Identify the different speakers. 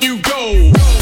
Speaker 1: you go.